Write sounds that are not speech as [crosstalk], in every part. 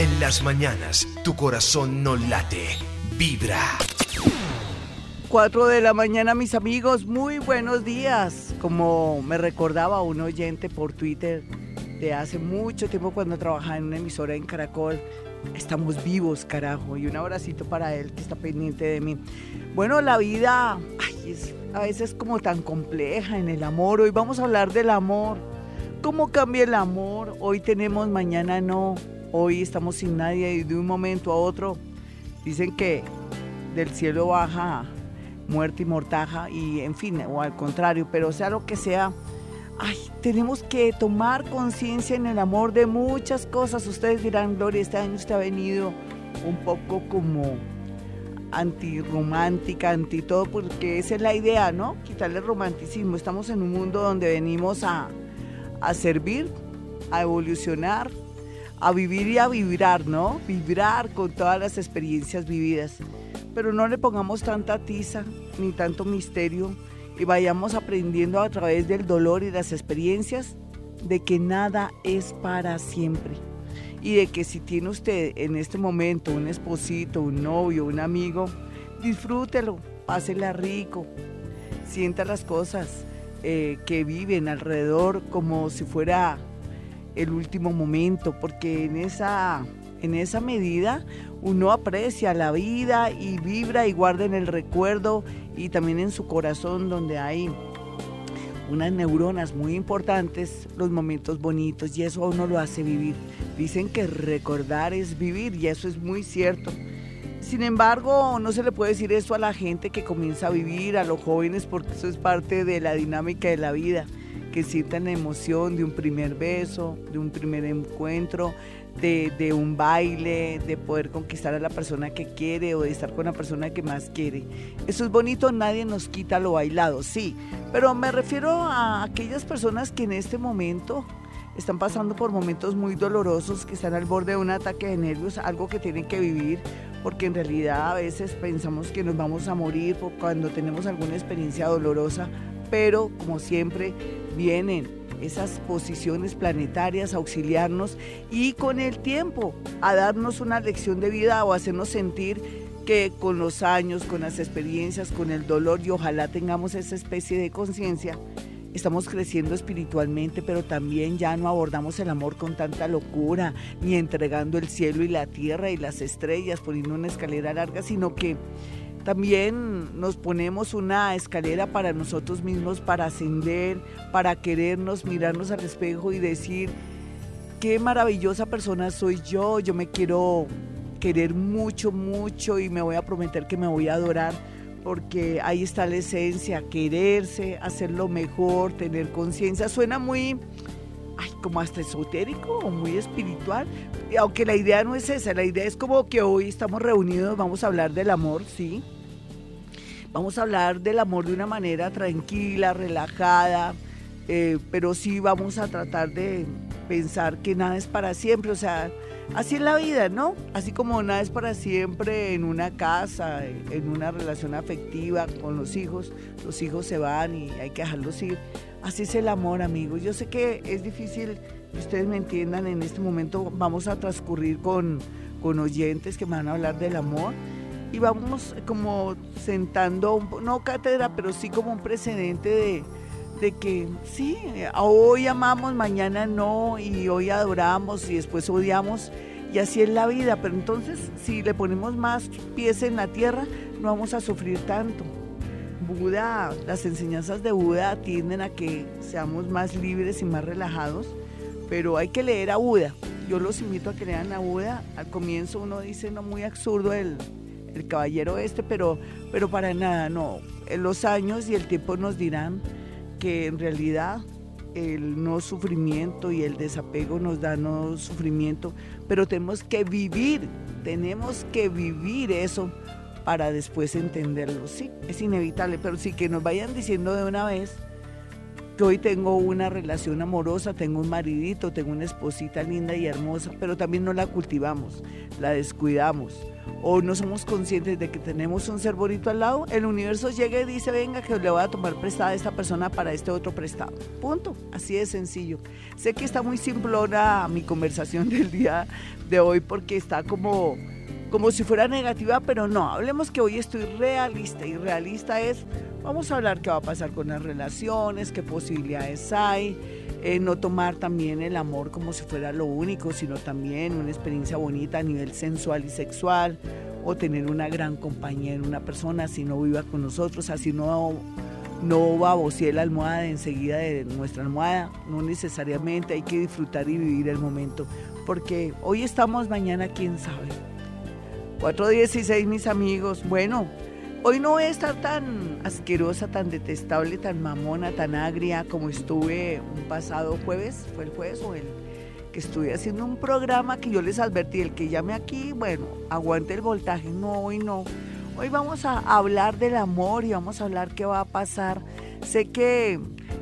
En las mañanas, tu corazón no late, vibra. 4 de la mañana, mis amigos, muy buenos días. Como me recordaba un oyente por Twitter de hace mucho tiempo cuando trabajaba en una emisora en Caracol, estamos vivos, carajo. Y un abracito para él que está pendiente de mí. Bueno, la vida es a veces como tan compleja en el amor. Hoy vamos a hablar del amor. ¿Cómo cambia el amor? Hoy tenemos, mañana no. Hoy estamos sin nadie y de un momento a otro dicen que del cielo baja muerte y mortaja y en fin, o al contrario, pero sea lo que sea, ay, tenemos que tomar conciencia en el amor de muchas cosas. Ustedes dirán, Gloria, este año usted ha venido un poco como antirromántica, anti todo, porque esa es la idea, ¿no? Quitarle el romanticismo. Estamos en un mundo donde venimos a, a servir, a evolucionar, a vivir y a vibrar, ¿no? Vibrar con todas las experiencias vividas pero no le pongamos tanta tiza ni tanto misterio y vayamos aprendiendo a través del dolor y las experiencias de que nada es para siempre y de que si tiene usted en este momento un esposito, un novio, un amigo, disfrútelo, pásela rico, sienta las cosas eh, que viven alrededor como si fuera el último momento, porque en esa, en esa medida uno aprecia la vida y vibra y guarda en el recuerdo y también en su corazón donde hay unas neuronas muy importantes, los momentos bonitos y eso uno lo hace vivir. Dicen que recordar es vivir y eso es muy cierto. Sin embargo, no se le puede decir eso a la gente que comienza a vivir, a los jóvenes, porque eso es parte de la dinámica de la vida, que sientan la emoción de un primer beso, de un primer encuentro, de, un baile, de poder conquistar a la persona que quiere o de estar con la persona que más quiere. Eso es bonito, nadie nos quita lo bailado, sí, pero me refiero a aquellas personas que en este momento están pasando por momentos muy dolorosos, que están al borde de un ataque de nervios, algo que tienen que vivir, porque en realidad a veces pensamos que nos vamos a morir cuando tenemos alguna experiencia dolorosa, pero como siempre vienen esas posiciones planetarias, auxiliarnos y con el tiempo a darnos una lección de vida o hacernos sentir que con los años, con las experiencias, con el dolor y ojalá tengamos esa especie de conciencia, estamos creciendo espiritualmente, pero también ya no abordamos el amor con tanta locura, ni entregando el cielo y la tierra y las estrellas, poniendo una escalera larga, sino que también nos ponemos una escalera para nosotros mismos, para ascender, para querernos, mirarnos al espejo y decir, qué maravillosa persona soy yo, yo me quiero querer mucho, mucho y me voy a prometer que me voy a adorar porque ahí está la esencia, quererse, hacerlo mejor, tener conciencia. Suena muy, como hasta esotérico o muy espiritual, aunque la idea no es esa, la idea es como que hoy estamos reunidos, vamos a hablar del amor, sí. Vamos a hablar del amor de una manera tranquila, relajada, eh, pero sí vamos a tratar de pensar que nada es para siempre, o sea, así es la vida, ¿no? Así como nada es para siempre en una casa, en una relación afectiva con los hijos, los hijos se van y hay que dejarlos ir. Así es el amor, amigos. Yo sé que es difícil que ustedes me entiendan en este momento. Vamos a transcurrir con, con oyentes que me van a hablar del amor y vamos como sentando, no cátedra, pero sí como un precedente de, de que sí, hoy amamos, mañana no, y hoy adoramos y después odiamos, y así es la vida. Pero entonces, si le ponemos más pies en la tierra, no vamos a sufrir tanto. Buda, las enseñanzas de Buda tienden a que seamos más libres y más relajados, pero hay que leer a Buda. Yo los invito a que lean a Buda. Al comienzo uno dice, no, muy absurdo el, el caballero este, pero, pero para nada, no. Los años y el tiempo nos dirán que en realidad el no sufrimiento y el desapego nos da no sufrimiento, pero tenemos que vivir, tenemos que vivir eso para después entenderlo. Sí, es inevitable, pero sí que nos vayan diciendo de una vez hoy tengo una relación amorosa, tengo un maridito, tengo una esposita linda y hermosa, pero también no la cultivamos, la descuidamos o no somos conscientes de que tenemos un ser bonito al lado, el universo llega y dice, venga, que le voy a tomar prestada a esta persona para este otro prestado. Punto. Así de sencillo. Sé que está muy simplona mi conversación del día de hoy porque está como, como si fuera negativa, pero no, hablemos que hoy estoy realista y realista es, vamos a hablar qué va a pasar con las relaciones, qué posibilidades hay eh, no tomar también el amor como si fuera lo único, sino también una experiencia bonita a nivel sensual y sexual, o tener una gran compañía en una persona, si no viva con nosotros, así no, no babosee la almohada enseguida de nuestra almohada, no necesariamente, hay que disfrutar y vivir el momento, porque hoy estamos, mañana quién sabe. 4.16 mis amigos, bueno, Hoy no voy a estar tan asquerosa, tan detestable, tan mamona, tan agria como estuve un pasado jueves, fue el jueves o el que estuve haciendo un programa que yo les advertí, el que llame aquí, bueno, aguante el voltaje, no, hoy no. Hoy vamos a hablar del amor y vamos a hablar qué va a pasar. Sé que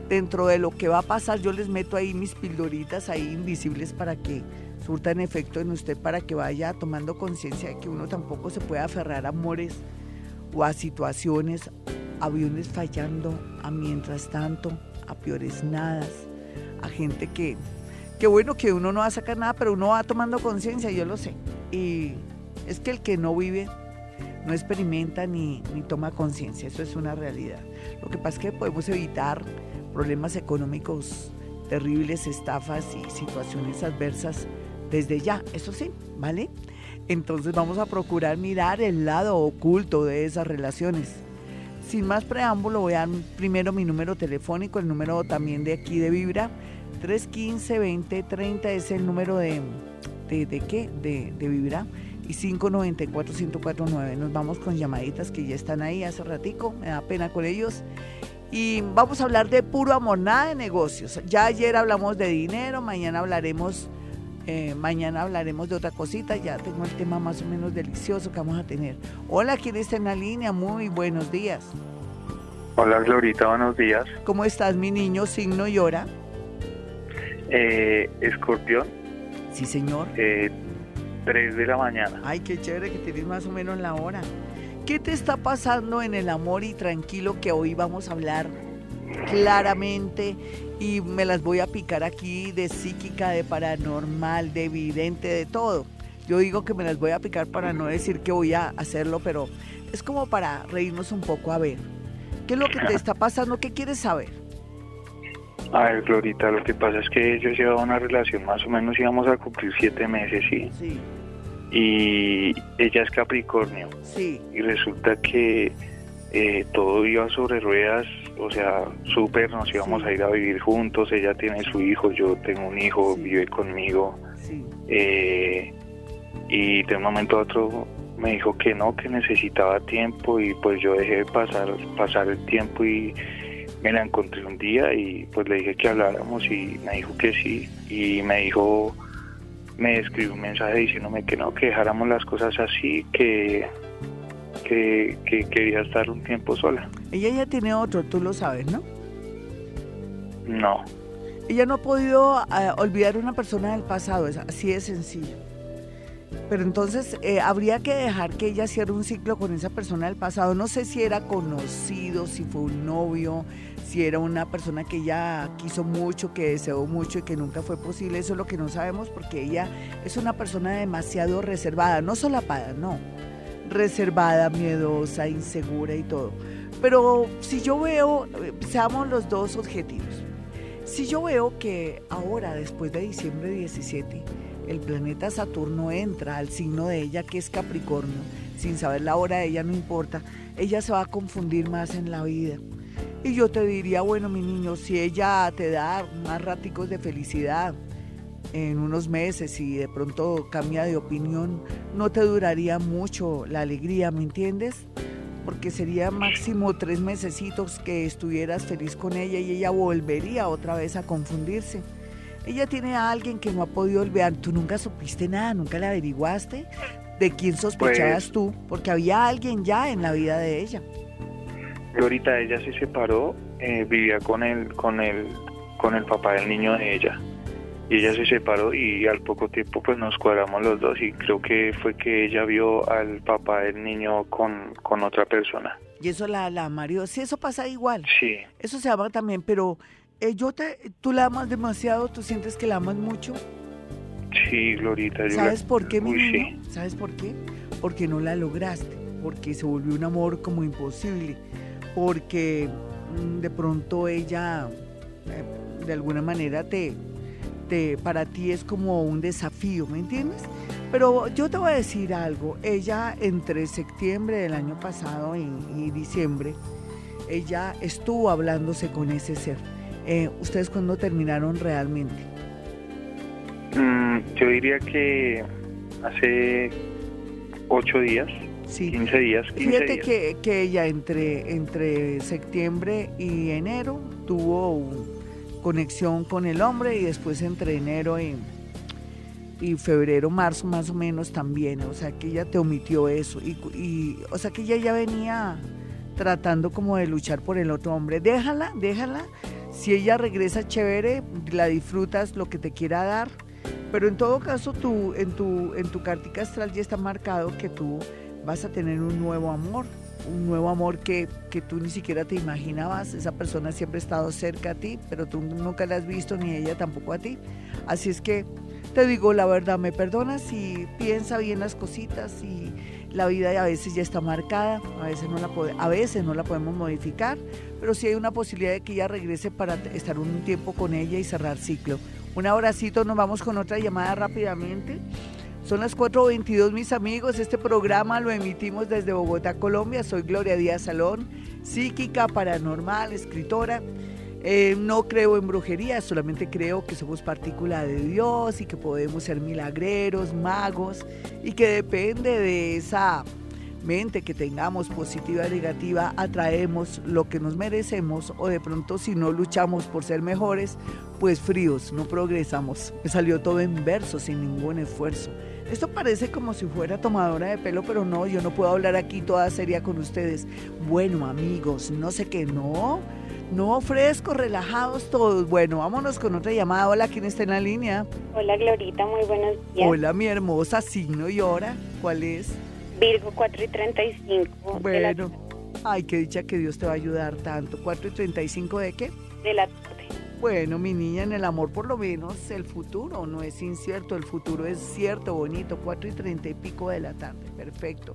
dentro de lo que va a pasar yo les meto ahí mis pildoritas ahí invisibles para que surtan efecto en usted, para que vaya tomando conciencia de que uno tampoco se puede aferrar a amores o a situaciones, aviones fallando, a mientras tanto, a peores nadas, a gente que, que bueno que uno no va a sacar nada, pero uno va tomando conciencia, yo lo sé. Y es que el que no vive no experimenta ni, ni toma conciencia, eso es una realidad. Lo que pasa es que podemos evitar problemas económicos terribles, estafas y situaciones adversas desde ya, eso sí, ¿vale? Entonces vamos a procurar mirar el lado oculto de esas relaciones. Sin más preámbulo, voy a dar primero mi número telefónico, el número también de aquí de Vibra. 315-2030 es el número de, de, qué? De, de Vibra. Y 594-1049. Nos vamos con llamaditas que ya están ahí hace ratico. Me da pena con ellos. Y vamos a hablar de puro amor, nada de negocios. Ya ayer hablamos de dinero, mañana hablaremos eh, mañana hablaremos de otra cosita, ya tengo el tema más o menos delicioso que vamos a tener. Hola, ¿quién está en la línea? Muy buenos días. Hola, Glorita, buenos días. ¿Cómo estás, mi niño? ¿Signo y hora? Eh, escorpión. Sí, señor. Eh, 3 de la mañana. Ay, qué chévere que tienes más o menos la hora. ¿Qué te está pasando en el amor y tranquilo que hoy vamos a hablar claramente y me las voy a picar aquí de psíquica, de paranormal, de evidente, de todo. Yo digo que me las voy a picar para no decir que voy a hacerlo, pero es como para reírnos un poco a ver. ¿Qué es lo que te está pasando? ¿Qué quieres saber? A ver, Glorita, lo que pasa es que yo llevaba una relación, más o menos íbamos a cumplir siete meses, ¿sí? Sí. Y ella es Capricornio. Sí. Y resulta que eh, todo iba sobre ruedas, o sea, súper, nos íbamos a ir a vivir juntos, ella tiene su hijo, yo tengo un hijo, vive conmigo. Eh, y de un momento a otro me dijo que no, que necesitaba tiempo y pues yo dejé pasar, pasar el tiempo y me la encontré un día y pues le dije que habláramos y me dijo que sí y me dijo, me escribió un mensaje diciéndome que no, que dejáramos las cosas así, que que, quería estar un tiempo sola. Ella ya tiene otro, tú lo sabes, ¿no? No. Ella no ha podido eh, olvidar a una persona del pasado, es así de sencillo. Pero entonces eh, habría que dejar que ella cierre un ciclo con esa persona del pasado. No sé si era conocido, si fue un novio, si era una persona que ella quiso mucho, que deseó mucho y que nunca fue posible. Eso es lo que no sabemos porque ella es una persona demasiado reservada, no solapada, no reservada, miedosa, insegura y todo. Pero si yo veo, seamos los dos objetivos. Si yo veo que ahora, después de diciembre 17, el planeta Saturno entra al signo de ella, que es Capricornio, sin saber la hora de ella, no importa, ella se va a confundir más en la vida. Y yo te diría, bueno, mi niño, si ella te da más raticos de felicidad, en unos meses y de pronto cambia de opinión, no te duraría mucho la alegría, ¿me entiendes? Porque sería máximo tres mesecitos que estuvieras feliz con ella y ella volvería otra vez a confundirse. Ella tiene a alguien que no ha podido olvidar. Tú nunca supiste nada, nunca le averiguaste de quién sospechabas pues tú, porque había alguien ya en la vida de ella. Ahorita ella se separó, eh, vivía con el, con el, con el papá del niño de ella. Y ella se separó y al poco tiempo pues nos cuadramos los dos y creo que fue que ella vio al papá del niño con, con otra persona. Y eso la, la Mario, sí, eso pasa igual. Sí. Eso se llama también, pero eh, yo te, tú la amas demasiado, tú sientes que la amas mucho. Sí, Glorita. ¿Sabes por qué, mi niño? ¿Sabes por qué? Porque no la lograste, porque se volvió un amor como imposible, porque mm, de pronto ella eh, de alguna manera te, te, para ti es como un desafío, ¿me entiendes? Pero yo te voy a decir algo, ella entre septiembre del año pasado y, diciembre, ella estuvo hablándose con ese ser. Eh, ¿Ustedes cuándo terminaron realmente? Mm, yo diría que hace ocho días, sí. 15 días. Fíjate Que, que, ella entre, entre septiembre y enero tuvo conexión con el hombre y después entre enero y y febrero, marzo más o menos también, o sea que ella te omitió eso, y, o sea que ella ya venía tratando como de luchar por el otro hombre, déjala, déjala, si ella regresa chévere, la disfrutas lo que te quiera dar, pero en todo caso tú, en, tu, en tu cartica astral ya está marcado que tú vas a tener un nuevo amor, un nuevo amor que, que, tú ni siquiera te imaginabas. Esa persona siempre ha estado cerca a ti, pero tú nunca la has visto ni ella tampoco a ti. Así es que te digo la verdad, me perdonas si piensa bien las cositas y la vida a veces ya está marcada, a veces no la a veces no la podemos modificar, pero sí hay una posibilidad de que ella regrese para estar un tiempo con ella y cerrar ciclo. Un abracito, nos vamos con otra llamada rápidamente. Son las 4.22 mis amigos, este programa lo emitimos desde Bogotá, Colombia. Soy Gloria Díaz Salón, psíquica, paranormal, escritora. Eh, no creo en brujería, solamente creo que somos partícula de Dios y que podemos ser milagreros, magos y que depende de esa mente que tengamos positiva o negativa, atraemos lo que nos merecemos o de pronto si no luchamos por ser mejores, pues fríos, no progresamos. Me salió todo en verso, sin ningún esfuerzo. Esto parece como si fuera tomadora de pelo, pero no, yo no puedo hablar aquí toda seria con ustedes. Bueno, amigos, no sé qué, no. No, frescos, relajados todos. Bueno, vámonos con otra llamada. Hola, ¿quién está en la línea? Hola, Glorita, muy buenos días. Hola, mi hermosa, signo y hora. ¿Cuál es? Virgo 4 y 35. Bueno, ay, qué dicha que Dios te va a ayudar tanto. ¿4 y 35 de qué? De la. Bueno, mi niña, en el amor por lo menos el futuro no es incierto, el futuro es cierto, bonito, 4 y 30 y pico de la tarde, perfecto.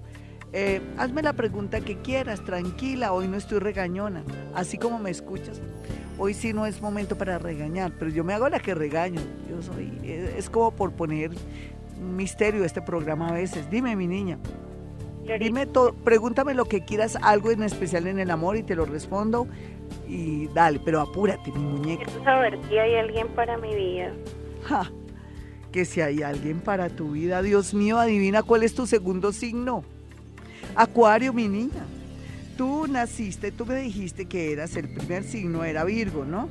Eh, hazme la pregunta que quieras, tranquila, hoy no estoy regañona, así como me escuchas. Hoy sí no es momento para regañar, pero yo me hago la que regaño. Yo soy, es como por poner misterio este programa a veces. Dime, mi niña. Dime todo, pregúntame lo que quieras, algo en especial en el amor y te lo respondo. Y dale, pero apúrate, mi muñeca. Quiero saber si hay alguien para mi vida. que si hay alguien para tu vida. Dios mío, adivina cuál es tu segundo signo. Acuario, mi niña, tú naciste, tú me dijiste que eras el primer signo, era Virgo, ¿no?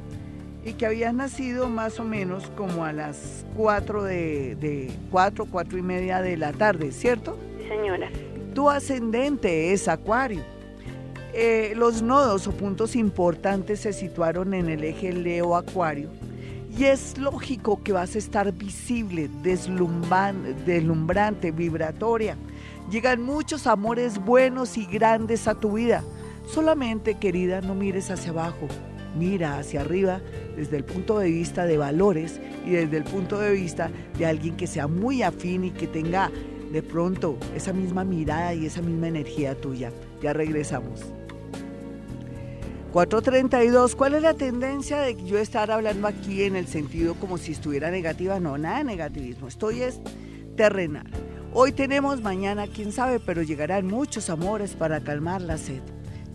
Y que habías nacido más o menos como a las 4 de, de 4, 4 y media de la tarde, ¿cierto? Sí, señora. Tu ascendente es Acuario. Eh, los nodos o puntos importantes se situaron en el eje Leo-Acuario. Y es lógico que vas a estar visible, deslumbrante, vibratoria Llegan muchos amores buenos y grandes a tu vida. Solamente, querida, no mires hacia abajo, mira hacia arriba desde el punto de vista de valores y desde el punto de vista de alguien que sea muy afín y que tenga de pronto esa misma mirada y esa misma energía tuya. Ya regresamos. 432, ¿cuál es la tendencia de yo estar hablando aquí en el sentido como si estuviera negativa? No, nada de negativismo, estoy es terrenal. Hoy tenemos, mañana quién sabe, pero llegarán muchos amores para calmar la sed.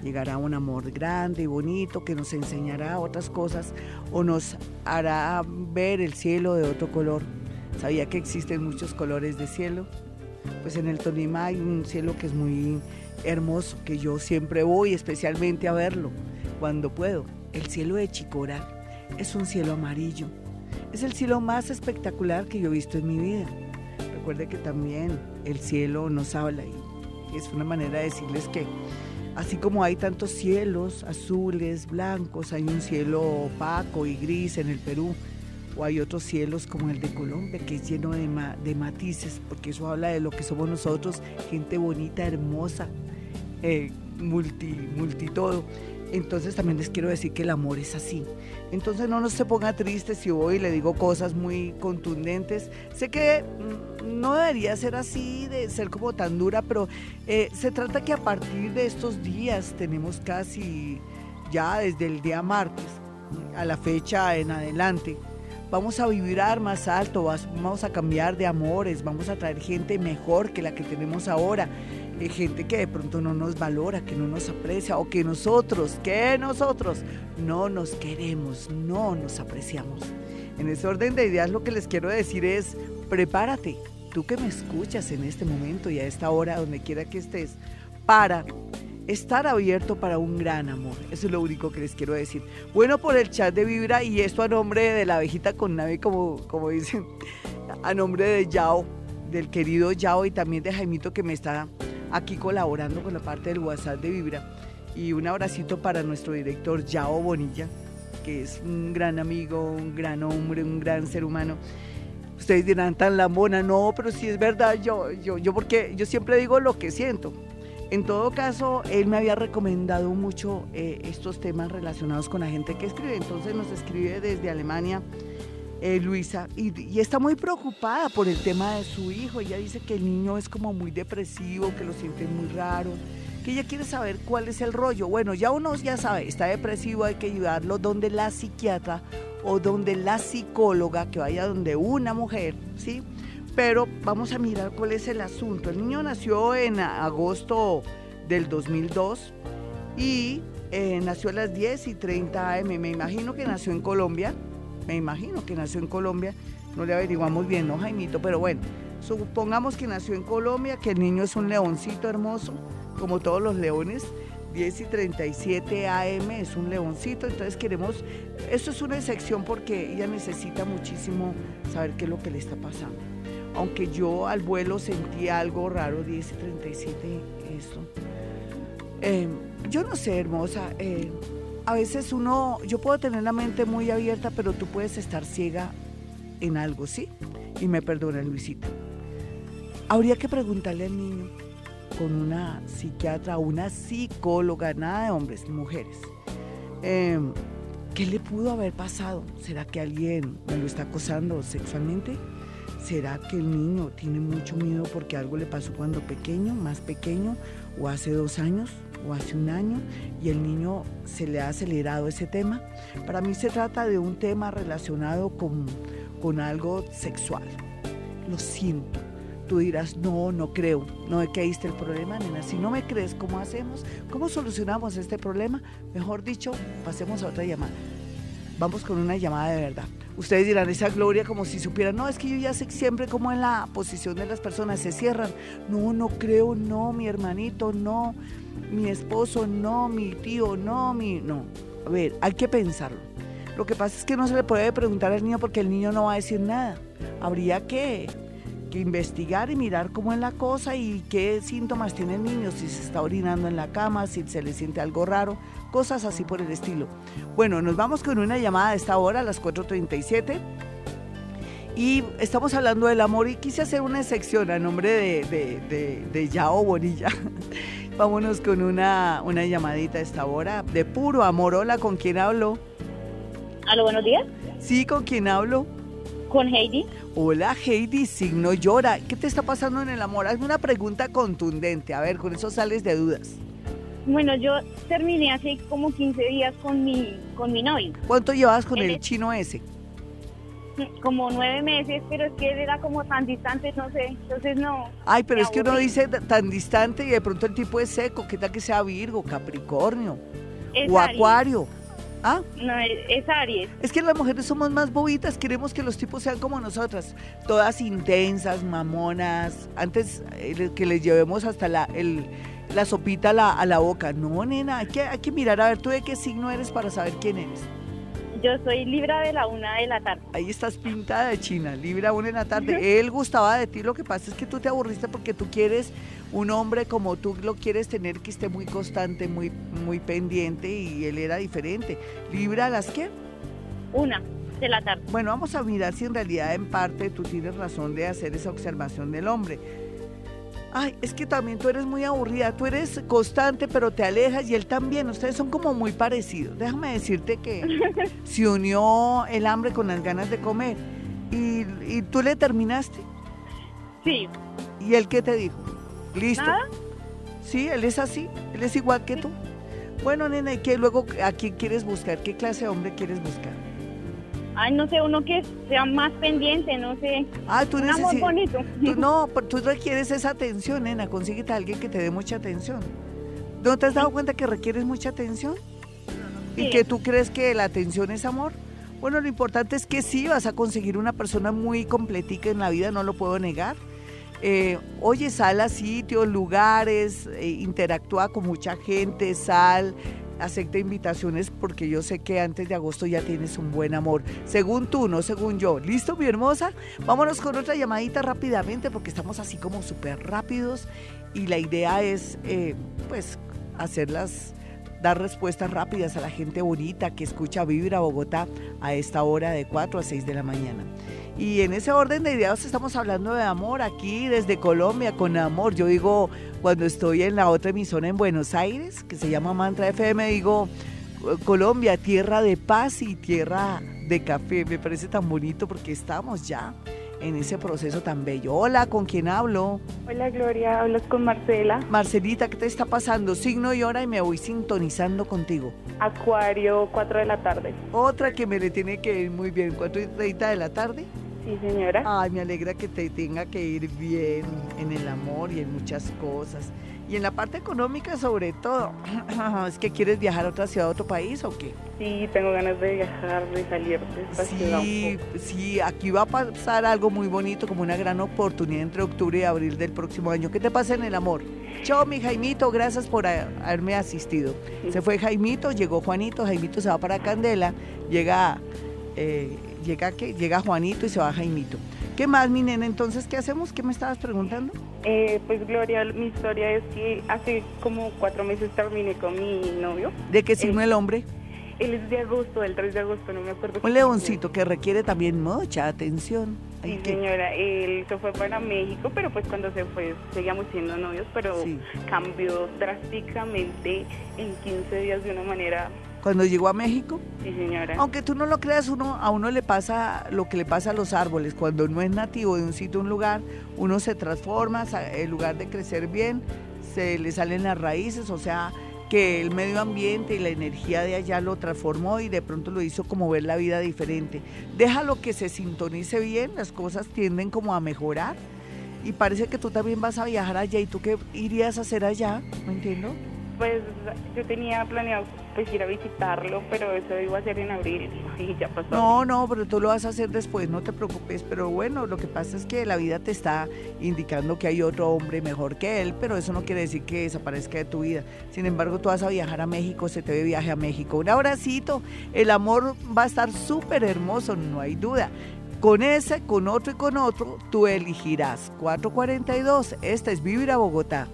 Llegará un amor grande y bonito que nos enseñará otras cosas o nos hará ver el cielo de otro color. ¿Sabía que existen muchos colores de cielo? Pues en el Tonima hay un cielo que es muy hermoso, que yo siempre voy especialmente a verlo cuando puedo. El cielo de Chicora es un cielo amarillo. Es el cielo más espectacular que yo he visto en mi vida recuerde que también el cielo nos habla y es una manera de decirles que Así como hay tantos cielos azules, blancos, hay un cielo opaco y gris en el Perú, o hay otros cielos como el de Colombia, que es lleno de, de matices, porque eso habla de lo que somos nosotros, gente bonita, hermosa, eh, multi, multi todo. Entonces también les quiero decir que el amor es así. Entonces no nos se ponga triste si voy y le digo cosas muy contundentes. Sé que mm, no debería ser así, de ser como tan dura, pero eh, se trata que a partir de estos días tenemos casi ya desde el día martes a la fecha en adelante. Vamos a vibrar más alto, vamos a cambiar de amores, vamos a traer gente mejor que la que tenemos ahora gente que de pronto no nos valora, que no nos aprecia o que nosotros, que nosotros no nos queremos, no nos apreciamos. En ese orden de ideas lo que les quiero decir es, prepárate, tú que me escuchas en este momento y a esta hora, donde quiera que estés, para estar abierto para un gran amor. Eso es lo único que les quiero decir. Bueno, por el chat de Vibra y esto a nombre de la abejita con nave, como, como dicen, a nombre de Yao, del querido Yao y también de Jaimito que me está aquí colaborando con la parte del WhatsApp de Vibra. Y un abracito para nuestro director Yao Bonilla, que es un gran amigo, un gran hombre, un gran ser humano. Ustedes dirán tan lambona, no, pero si es verdad, yo, yo, yo porque yo siempre digo lo que siento. En todo caso, él me había recomendado mucho eh, estos temas relacionados con la gente que escribe. Entonces nos escribe desde Alemania eh, Luisa, y, está muy preocupada por el tema de su hijo. Ella dice que el niño es como muy depresivo, que lo siente muy raro, que ella quiere saber cuál es el rollo. Bueno, ya uno ya sabe, está depresivo, hay que ayudarlo donde la psiquiatra o donde la psicóloga, que vaya donde una mujer, ¿sí? Pero vamos a mirar cuál es el asunto. El niño nació en agosto del 2002 y eh, nació a las 10 y 30 am. Me imagino que nació en Colombia me imagino que nació en Colombia, no le averiguamos bien, ¿no, Jaimito? Pero bueno, supongamos que nació en Colombia, que el niño es un leoncito hermoso, como todos los leones. 10 y 37 AM es un leoncito, entonces queremos, esto es una excepción porque ella necesita muchísimo saber qué es lo que le está pasando. Aunque yo al vuelo sentí algo raro, 10 y 37, esto. Eh, yo no sé, hermosa, eh, a veces uno, yo puedo tener la mente muy abierta, pero tú puedes estar ciega en algo, ¿sí? Y me perdona Luisita. Habría que preguntarle al niño con una psiquiatra, una psicóloga, nada de hombres, mujeres. Em, ¿Qué le pudo haber pasado? ¿Será que alguien me lo está acosando sexualmente? ¿Será que el niño tiene mucho miedo porque algo le pasó cuando pequeño, más pequeño o hace dos años? O hace un año y el niño se le ha acelerado ese tema. Para mí se trata de un tema relacionado con, con algo sexual. Lo siento. Tú dirás, no, no creo. No ahí está el problema, nena. Si no me crees, ¿cómo hacemos? ¿Cómo solucionamos este problema? Mejor dicho, pasemos a otra llamada. Vamos con una llamada de verdad. Ustedes dirán esa gloria como si supieran, no, es que yo ya sé siempre cómo en la posición de las personas se cierran. No, no creo, no, mi hermanito, no mi esposo no, mi tío no, mi... No, a ver, hay que pensarlo. Lo que pasa es que no se le puede preguntar al niño porque el niño no va a decir nada. Habría que, que investigar y mirar cómo es la cosa y qué síntomas tiene el niño, si se está orinando en la cama, si se le siente algo raro, cosas así por el estilo. Bueno, nos vamos con una llamada a esta hora, a las 4.37. Y estamos hablando del amor y quise hacer una sección a nombre de, de, de, de Yao Bonilla. [laughs] Vámonos con una, una llamadita a esta hora de puro amor. Hola, ¿con quién hablo? Aló, buenos días. Sí, ¿con quién hablo? Con Heidi. Hola, Heidi, signo llora. ¿Qué te está pasando en el amor? Hazme una pregunta contundente. A ver, con eso sales de dudas. Bueno, yo terminé hace como 15 días con mi, con mi novio. ¿Cuánto llevas con el chino ese? como nueve meses, pero es que él era como tan distante, no sé, entonces no. Ay, pero es que uno dice tan distante y de pronto el tipo es seco, ¿qué tal que sea Virgo, Capricornio o Acuario? ¿Ah? No, es Aries. Es que las mujeres somos más bobitas, queremos que los tipos sean como nosotras, todas intensas, mamonas, antes eh, que les llevemos hasta la, el, la sopita a la, a la boca. No, nena, hay que, hay que mirar a ver tú de qué signo eres para saber quién eres. Yo soy Libra de la una de la tarde. Ahí estás pintada de China, Libra una de la tarde. Él gustaba de ti, lo que pasa es que tú te aburriste porque tú quieres un hombre como tú lo quieres tener que esté muy constante, muy, muy pendiente y él era diferente. ¿Libra a las qué? Una de la tarde. Bueno, vamos a mirar si en realidad en parte tú tienes razón de hacer esa observación del hombre. Ay, es que también tú eres muy aburrida, tú eres constante pero te alejas y él también, ustedes son como muy parecidos. Déjame decirte que [laughs] se unió el hambre con las ganas de comer y, y tú le terminaste. Sí. ¿Y él qué te dijo? Listo. ¿Nada? Sí, él es así, él es igual que tú. Bueno, nena, ¿y qué luego a quién quieres buscar? ¿Qué clase de hombre quieres buscar? Ay, no sé, uno que sea más pendiente, no sé. Ah, tú Un amor necesi- bonito. tú- no, [laughs] pero tú requieres esa atención, nena. Consíguete a alguien que te dé mucha atención. ¿No te has dado cuenta que requieres mucha atención? ¿Y que tú crees que la atención es amor? Bueno, lo importante es que sí vas a conseguir una persona muy completica en la vida, no lo puedo negar. Eh, oye, sal a sitios, lugares, eh, interactúa con mucha gente, sal, acepta invitaciones porque yo sé que antes de agosto ya tienes un buen amor. Según tú, no según yo. ¿Listo, mi hermosa? Vámonos con otra llamadita rápidamente porque estamos así como súper rápidos y la idea es, eh, pues, hacerlas, dar respuestas rápidas a la gente bonita que escucha Vibra Bogotá a esta hora de 4 a 6 de la mañana. Y en ese orden de ideas estamos hablando de amor aquí desde Colombia con amor. Yo digo, cuando estoy en la otra emisora en Buenos Aires, que se llama Mantra FM, digo, Colombia, tierra de paz y tierra de café. Me parece tan bonito porque estamos ya en ese proceso tan bello. Hola, ¿con quién hablo? Hola Gloria, hablas con Marcela, Marcelita, ¿qué te está pasando? Signo y hora y me voy sintonizando contigo. Acuario, 4 de la tarde. Otra que me le tiene que ir muy bien, 4 y 30 de la tarde. Sí, señora. Ay, me alegra que te tenga que ir bien en el amor y en muchas cosas. Y en la parte económica sobre todo. [clears throat] ¿Es que quieres viajar a otra ciudad, a otro país o qué? Sí, tengo ganas de viajar, de salir de esta ciudad un Sí, poco. sí, aquí va a pasar algo muy bonito, como una gran oportunidad entre octubre y abril del próximo año. ¿Qué te pasa en el amor? Chao, mi Jaimito, gracias por haberme asistido. Se fue Jaimito, llegó Juanito, Jaimito se va para Candela, llega, eh, llega, ¿qué? llega Juanito y se va Jaimito. ¿Qué más, mi nena? Entonces, ¿qué hacemos? ¿Qué me estabas preguntando? Eh, pues Gloria, mi historia es que hace como cuatro meses terminé con mi novio. ¿De qué signo Eh, el hombre? Él es de agosto, del 3 de agosto, no me acuerdo. Un leoncito que requiere también mucha atención. Sí, que- señora, él se fue para México, pero pues cuando se fue seguíamos siendo novios, pero Sí. cambió drásticamente en 15 días de una manera, Cuando llegó a México, sí señora. Aunque tú no lo creas, uno, a uno le pasa lo que le pasa a los árboles. Cuando uno es nativo de un sitio, un lugar, uno se transforma, en lugar de crecer bien, se le salen las raíces, o sea, que el medio ambiente y la energía de allá lo transformó y de pronto lo hizo como ver la vida diferente. Déjalo que se sintonice bien, las cosas tienden como a mejorar. Y parece que tú también vas a viajar allá. ¿Y tú qué irías a hacer allá? No entiendo. Pues yo tenía planeado pues ir a visitarlo, pero eso iba a ser en abril [laughs] y ya pasó. No, no, pero tú lo vas a hacer después, no te preocupes. Pero bueno, lo que pasa es que la vida te está indicando que hay otro hombre mejor que él, pero eso no quiere decir que desaparezca de tu vida. Sin embargo, tú vas a viajar a México, se te ve viaje a México. Un abracito, el amor va a estar súper hermoso, no hay duda. Con ese, con otro y con otro, tú elegirás. 442, esta es Vivir a Bogotá.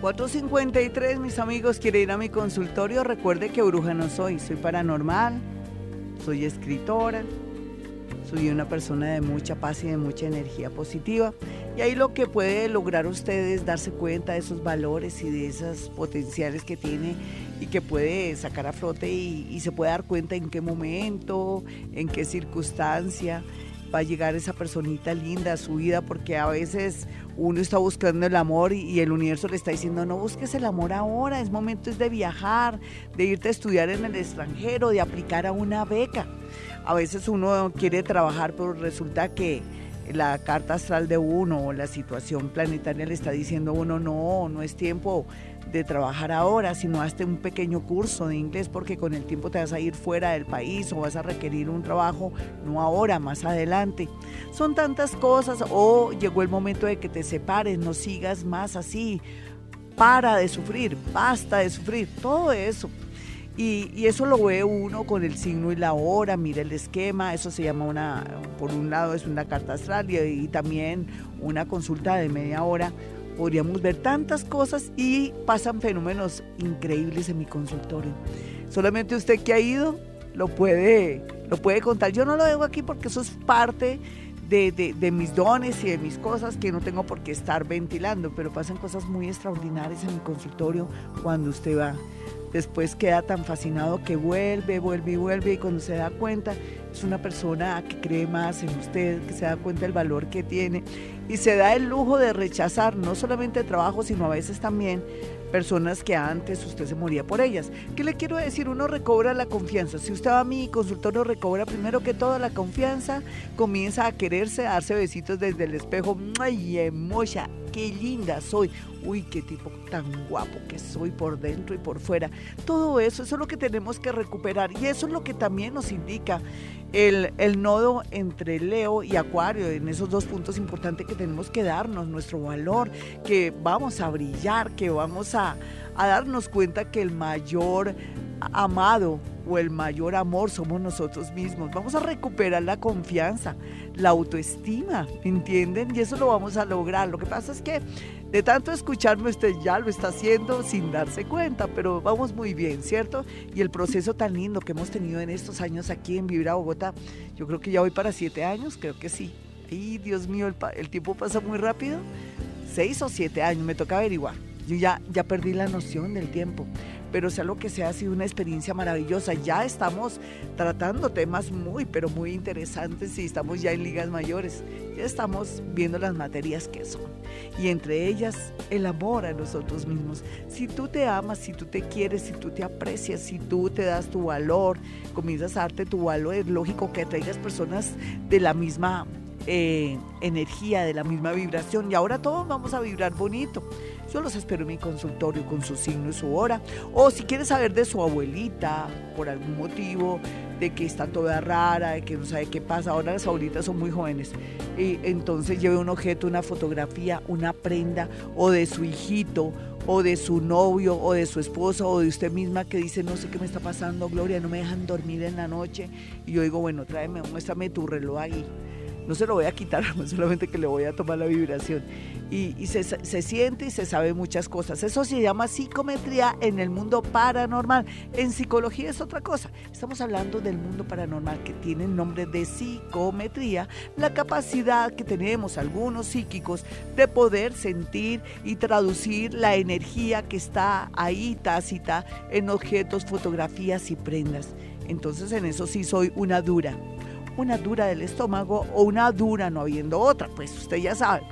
453, mis amigos, quiere ir a mi consultorio. Recuerde que bruja no soy, soy paranormal, soy escritora, soy una persona de mucha paz y de mucha energía positiva. Y ahí lo que puede lograr usted es darse cuenta de esos valores y de esos potenciales que tiene y que puede sacar a flote y, y se puede dar cuenta en qué momento, en qué circunstancia va a llegar esa personita linda a su vida, porque a veces uno está buscando el amor y, el universo le está diciendo, no busques el amor ahora, es momento de viajar, de irte a estudiar en el extranjero, de aplicar a una beca. A veces uno quiere trabajar, pero resulta que la carta astral de uno o la situación planetaria le está diciendo a uno, no, no es tiempo de trabajar ahora, sino hazte un pequeño curso de inglés porque con el tiempo te vas a ir fuera del país o vas a requerir un trabajo, no ahora, más adelante. Son tantas cosas o llegó el momento de que te separes, no sigas más así, para de sufrir, basta de sufrir, todo eso. Y, eso lo ve uno con el signo y la hora, mira el esquema, eso se llama una, por un lado es una carta astral y, también una consulta de media hora. Podríamos ver tantas cosas y pasan fenómenos increíbles en mi consultorio. Solamente usted que ha ido lo puede, lo puede contar. Yo no lo dejo aquí porque eso es parte de, mis dones y de mis cosas que no tengo por qué estar ventilando, pero pasan cosas muy extraordinarias en mi consultorio cuando usted va. Después queda tan fascinado que vuelve, vuelve y vuelve y cuando se da cuenta es una persona que cree más en usted, que se da cuenta del valor que tiene y se da el lujo de rechazar no solamente trabajo, sino a veces también personas que antes usted se moría por ellas. ¿Qué le quiero decir? Uno recobra la confianza. Si usted va a mi consultorio, recobra primero que toda la confianza, comienza a quererse, a darse besitos desde el espejo. ¡Ay, mocha! ¡Qué linda soy! Uy, qué tipo tan guapo que soy por dentro y por fuera. Todo eso, eso es lo que tenemos que recuperar y eso es lo que también nos indica el, el nodo entre Leo y Acuario, en esos dos puntos importantes que tenemos que darnos, nuestro valor, que vamos a brillar, que vamos a, a darnos cuenta que el mayor amado o el mayor amor somos nosotros mismos. Vamos a recuperar la confianza, la autoestima, ¿entienden? Y eso lo vamos a lograr. Lo que pasa es que de tanto escucharme usted ya lo está haciendo sin darse cuenta, pero vamos muy bien, ¿cierto? Y el proceso tan lindo que hemos tenido en estos años aquí en Vibra Bogotá, yo creo que ya voy para siete años, creo que sí. Y Dios mío, el, el tiempo pasa muy rápido. Seis o siete años, me toca averiguar. Yo ya, ya perdí la noción del tiempo pero sea lo que sea, ha sido una experiencia maravillosa. Ya estamos tratando temas muy, pero muy interesantes y estamos ya en ligas mayores. Ya estamos viendo las materias que son. Y entre ellas, el amor a nosotros mismos. Si tú te amas, si tú te quieres, si tú te aprecias, si tú te das tu valor, comienzas a darte tu valor, es lógico que atraigas personas de la misma eh, energía, de la misma vibración. Y ahora todos vamos a vibrar bonito. Yo los espero en mi consultorio con su signo y su hora. O si quieres saber de su abuelita, por algún motivo, de que está toda rara, de que no sabe qué pasa. Ahora las abuelitas son muy jóvenes. Y entonces lleve un objeto, una fotografía, una prenda, o de su hijito, o de su novio, o de su esposa, o de usted misma que dice, no sé qué me está pasando, Gloria, no me dejan dormir en la noche. Y yo digo, bueno, tráeme, muéstrame tu reloj ahí no se lo voy a quitar, [laughs] solamente que le voy a tomar la vibración. Y, se, siente y se sabe muchas cosas. Eso se llama psicometría en el mundo paranormal. En psicología es otra cosa. Estamos hablando del mundo paranormal que tiene el nombre de psicometría, la capacidad que tenemos algunos psíquicos de poder sentir y traducir la energía que está ahí tácita en objetos, fotografías y prendas. Entonces en eso sí soy una dura una dura del estómago o una dura no habiendo otra, pues usted ya sabe.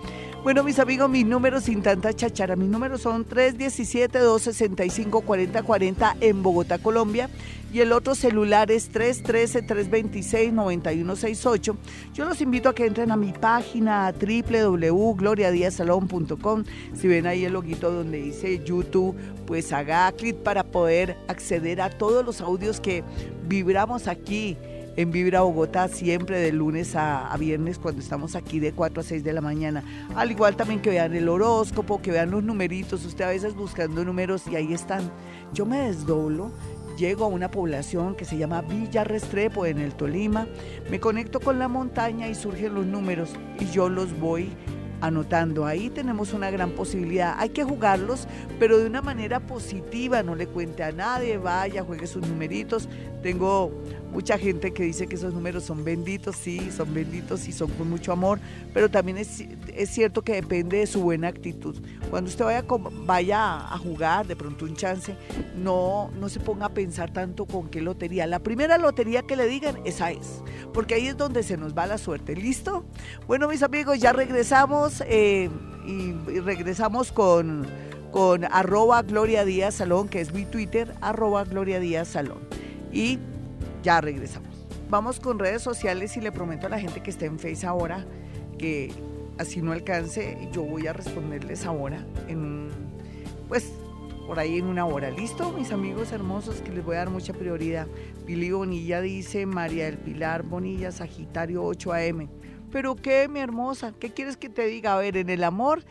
Bueno, mis amigos, mis números sin tanta chachara, mis números son 317-265-4040 en Bogotá, Colombia, y el otro celular es 313-326-9168. Yo los invito a que entren a mi página www.gloriadiasalón.com. Si ven ahí el loguito donde dice YouTube, pues haga clic para poder acceder a todos los audios que vibramos aquí en Vibra Bogotá siempre de lunes a, viernes cuando estamos aquí de 4 a 6 de la mañana. Al igual también que vean el horóscopo, que vean los numeritos, usted a veces buscando números y ahí están. Yo me desdoblo, llego a una población que se llama Villa Restrepo en el Tolima, me conecto con la montaña y surgen los números y yo los voy anotando. Ahí tenemos una gran posibilidad. Hay que jugarlos, pero de una manera positiva. No le cuente a nadie, vaya, juegue sus numeritos. Tengo mucha gente que dice que esos números son benditos, sí, son benditos y son con mucho amor, pero también es, cierto que depende de su buena actitud. Cuando usted vaya, vaya a jugar, de pronto un chance, no, no se ponga a pensar tanto con qué lotería. La primera lotería que le digan, esa es, porque ahí es donde se nos va la suerte. ¿Listo? Bueno, mis amigos, ya regresamos eh, y, regresamos con, con arroba Gloria Díaz Salón, que es mi Twitter, arroba Gloria Díaz Salón. Y ya regresamos. Vamos con redes sociales y le prometo a la gente que esté en Face ahora que así no alcance, yo voy a responderles ahora en pues por ahí en una hora. ¿Listo, mis amigos hermosos? Que les voy a dar mucha prioridad. Pili Bonilla dice, María del Pilar Bonilla, Sagitario 8 AM. Pero qué, mi hermosa, ¿qué quieres que te diga? A ver, en el amor,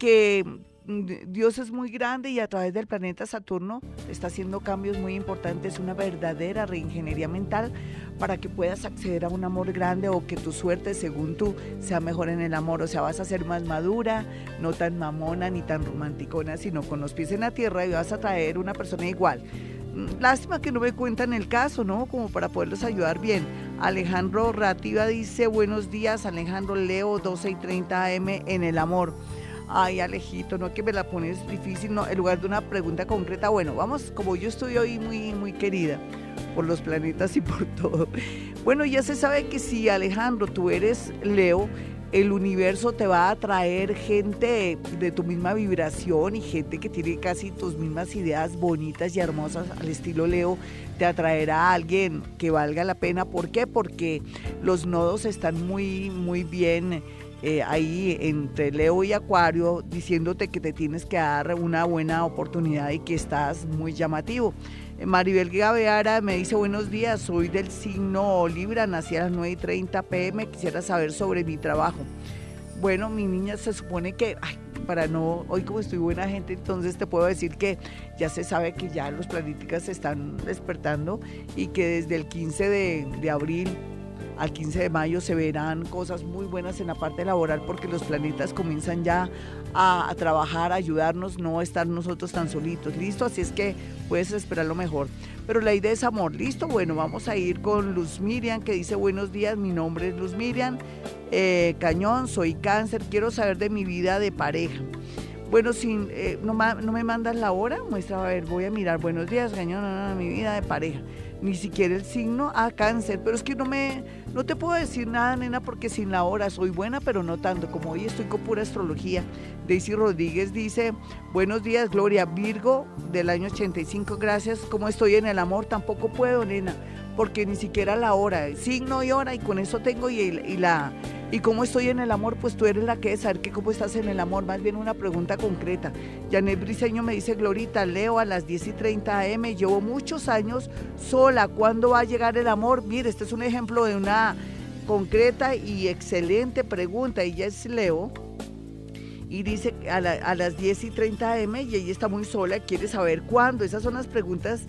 que Dios es muy grande y a través del planeta Saturno está haciendo cambios muy importantes, una verdadera reingeniería mental para que puedas acceder a un amor grande o que tu suerte, según tú, sea mejor en el amor. O sea, vas a ser más madura, no tan mamona ni tan romanticona, sino con los pies en la tierra y vas a traer una persona igual. Mm, lástima que no me cuentan el caso, ¿no? Como para poderlos ayudar bien. Alejandro Rativa dice, buenos días, Alejandro Leo, 12 y 30 AM en el amor. Ay, Alejito, no que me la pones difícil, no, en lugar de una pregunta concreta, bueno, vamos, como yo estoy hoy muy, muy querida por los planetas y por todo. Bueno, ya se sabe que si Alejandro, tú eres Leo, el universo te va a traer gente de tu misma vibración y gente que tiene casi tus mismas ideas bonitas y hermosas al estilo Leo, te atraerá a alguien que valga la pena. ¿Por qué? Porque los nodos están muy, muy bien eh, ahí entre Leo y Acuario diciéndote que te tienes que dar una buena oportunidad y que estás muy llamativo. Eh, Maribel Gabeara me dice buenos días, soy del signo Libra, nací a las 9 y 30 pm, quisiera saber sobre mi trabajo. Bueno, mi niña se supone que, para no, hoy como estoy buena gente, entonces te puedo decir que ya se sabe que ya los planetas se están despertando y que desde el 15 de, de abril al 15 de mayo se verán cosas muy buenas en la parte laboral porque los planetas comienzan ya a, trabajar, a ayudarnos, no estar nosotros tan solitos. ¿Listo? Así es que puedes esperar lo mejor. Pero la idea es amor. ¿Listo? Bueno, vamos a ir con Luz Miriam que dice buenos días, mi nombre es Luz Miriam eh, Cañón, soy cáncer, quiero saber de mi vida de pareja. Bueno, sin, eh, no, me mandas la hora, muestra, a ver, voy a mirar. Buenos días, Cañón, no, mi vida de pareja ni siquiera el signo a cáncer, pero es que no me, no te puedo decir nada, nena, porque sin la hora soy buena, pero no tanto, como hoy estoy con pura astrología. Daisy Rodríguez dice, buenos días, Gloria, Virgo del año 85, gracias, ¿cómo estoy en el amor? Tampoco puedo, nena, porque ni siquiera la hora, signo y hora, y con eso tengo y, y la y cómo estoy en el amor, pues tú eres la que es saber que cómo estás en el amor, más bien una pregunta concreta. Janet Briseño me dice, Glorita, leo a las 10 y 30 am, llevo muchos años sola, ¿cuándo va a llegar el amor? Mire, este es un ejemplo de una concreta y excelente pregunta, ella es Leo. Y dice a, a las 10 y 30 am y ella está muy sola, quiere saber cuándo. Esas son las preguntas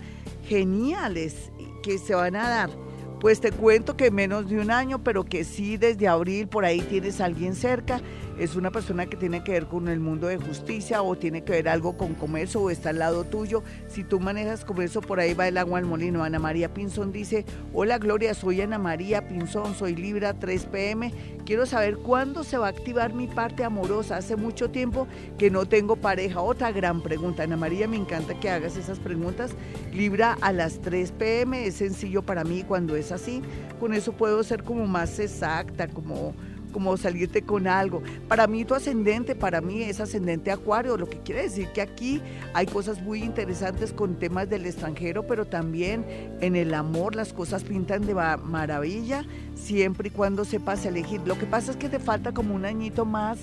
geniales que se van a dar. Pues te cuento que menos de un año, pero que sí desde abril por ahí tienes a alguien cerca es una persona que tiene que ver con el mundo de justicia o tiene que ver algo con comercio o está al lado tuyo. Si tú manejas comercio, por ahí va el agua al molino. Ana María Pinzón dice, hola Gloria, soy Ana María Pinzón, soy Libra 3 pm. Quiero saber cuándo se va a activar mi parte amorosa. Hace mucho tiempo que no tengo pareja. Otra gran pregunta. Ana María, me encanta que hagas esas preguntas. Libra a las 3 pm es sencillo para mí cuando es así. Con eso puedo ser como más exacta, como como salirte con algo. Para mí tu ascendente, para mí es ascendente acuario, lo que quiere decir que aquí hay cosas muy interesantes con temas del extranjero, pero también en el amor las cosas pintan de maravilla, siempre y cuando sepas elegir. Lo que pasa es que te falta como un añito más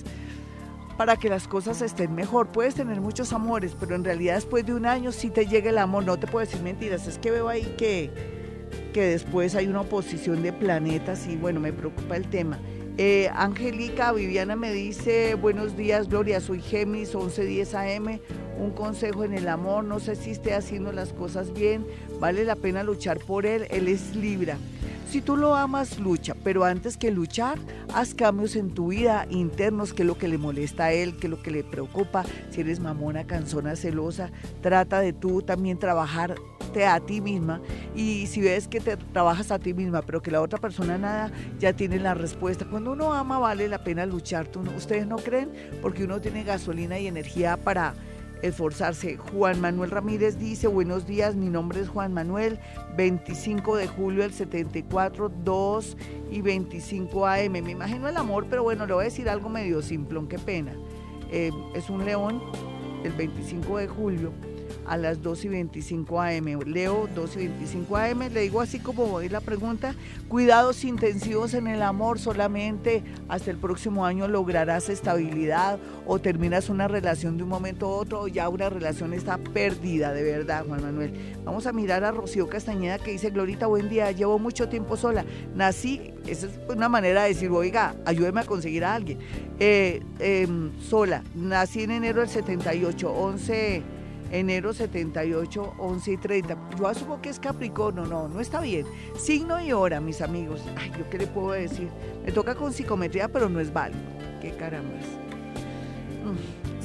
para que las cosas estén mejor. Puedes tener muchos amores, pero en realidad después de un año sí te llega el amor. No te puedo decir mentiras, es que veo ahí que, que después hay una oposición de planetas y bueno, me preocupa el tema. Eh, Angélica Viviana me dice, buenos días Gloria, soy Gemis, 1110 AM, un consejo en el amor, no sé si esté haciendo las cosas bien, vale la pena luchar por él, él es Libra. Si tú lo amas, lucha, pero antes que luchar, haz cambios en tu vida internos, que es lo que le molesta a él, que es lo que le preocupa. Si eres mamona, cansona, celosa, trata de tú también trabajar a ti misma y si ves que te trabajas a ti misma, pero que la otra persona nada, ya tiene la respuesta. Cuando uno ama vale la pena luchar, ¿ustedes no creen? Porque uno tiene gasolina y energía para esforzarse. Juan Manuel Ramírez dice, buenos días, mi nombre es Juan Manuel, 25 de julio del 74, 2 y 25 AM. Me imagino el amor, pero bueno, le voy a decir algo medio simplón, qué pena. Eh, es un león, el 25 de julio a las 2 y 25 AM. Leo 2 y 25 AM, le digo así como voy la pregunta, cuidados intensivos en el amor, solamente hasta el próximo año lograrás estabilidad o terminas una relación de un momento a otro ya una relación está perdida, de verdad, Juan Manuel. Vamos a mirar a Rocío Castañeda que dice, Glorita, buen día, llevo mucho tiempo sola, nací, esa es una manera de decir, oiga, ayúdeme a conseguir a alguien, eh, em, sola, nací en enero del 78, 11 enero 78, 11 y 30. Yo asumo que es Capricornio, no, no está bien. Signo y hora, mis amigos. Ay, ¿yo qué le puedo decir? Me toca con psicometría, pero no es válido. Qué carambas.